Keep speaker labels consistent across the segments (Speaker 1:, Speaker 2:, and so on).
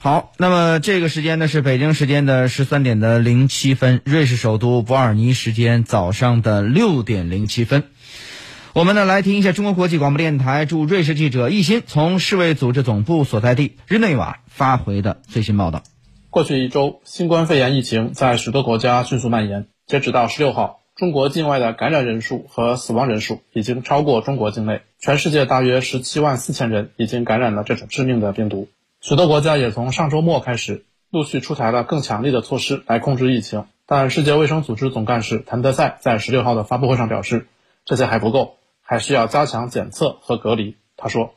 Speaker 1: 好，那么这个时间呢是北京时间的十三点的零七分，瑞士首都伯尔尼时间早上的六点零七分。我们呢来听一下中国国际广播电台驻瑞士记者易欣从世卫组织总部所在地日内瓦发回的最新报道。
Speaker 2: 过去一周，新冠肺炎疫情在许多国家迅速蔓延。截止到十六号，中国境外的感染人数和死亡人数已经超过中国境内。全世界大约十七万四千人已经感染了这种致命的病毒。许多国家也从上周末开始陆续出台了更强力的措施来控制疫情。但世界卫生组织总干事谭德赛在十六号的发布会上表示，这些还不够，还需要加强检测和隔离。他说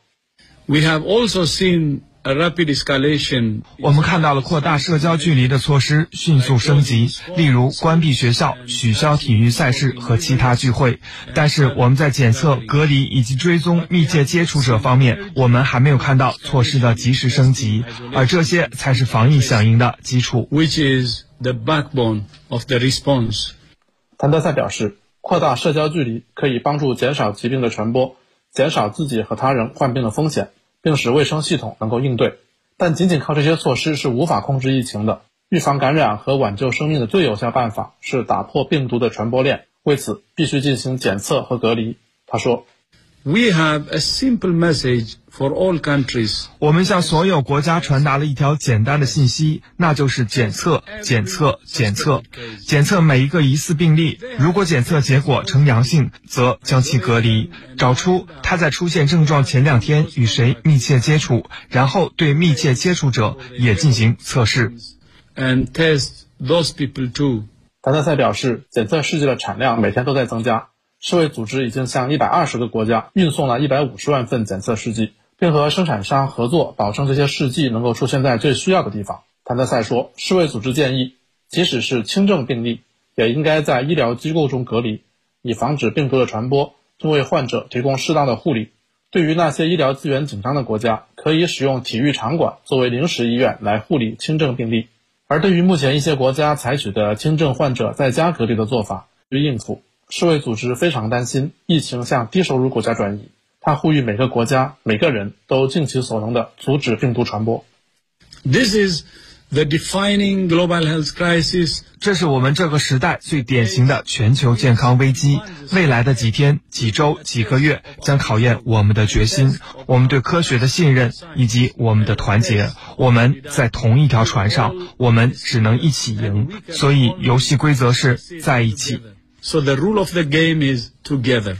Speaker 3: ：“We have also seen。”
Speaker 4: 我们看到了扩大社交距离的措施迅速升级，例如关闭学校、取消体育赛事和其他聚会。但是我们在检测、隔离以及追踪密切接触者方面，我们还没有看到措施的及时升级，而这些才是防疫响应的基础。
Speaker 3: Which is the backbone of the response？
Speaker 2: 谭德赛表示，扩大社交距离可以帮助减少疾病的传播，减少自己和他人患病的风险。并使卫生系统能够应对，但仅仅靠这些措施是无法控制疫情的。预防感染和挽救生命的最有效办法是打破病毒的传播链，为此必须进行检测和隔离。他说。
Speaker 3: We have a simple message for all countries.
Speaker 4: 我们向所有国家传达了一条简单的信息，那就是检测、检测、检测，检测每一个疑似病例。如果检测结果呈阳性，则将其隔离，找出他在出现症状前两天与谁密切接触，然后对密切接触者也进行测试。
Speaker 3: And test those people too.
Speaker 2: 谭德赛表示，检测试剂的产量每天都在增加。世卫组织已经向一百二十个国家运送了一百五十万份检测试剂，并和生产商合作，保证这些试剂能够出现在最需要的地方。谭德赛说，世卫组织建议，即使是轻症病例，也应该在医疗机构中隔离，以防止病毒的传播，并为患者提供适当的护理。对于那些医疗资源紧张的国家，可以使用体育场馆作为临时医院来护理轻症病例。而对于目前一些国家采取的轻症患者在家隔离的做法，于应付。世卫组织非常担心疫情向低收入国家转移，他呼吁每个国家、每个人都尽其所能的阻止病毒传播。
Speaker 3: This is the defining global health crisis。
Speaker 4: 这是我们这个时代最典型的全球健康危机。未来的几天、几周、几个月将考验我们的决心、我们对科学的信任以及我们的团结。我们在同一条船上，我们只能一起赢。所以，游戏规则是在一起。
Speaker 3: So the rule of the game is together.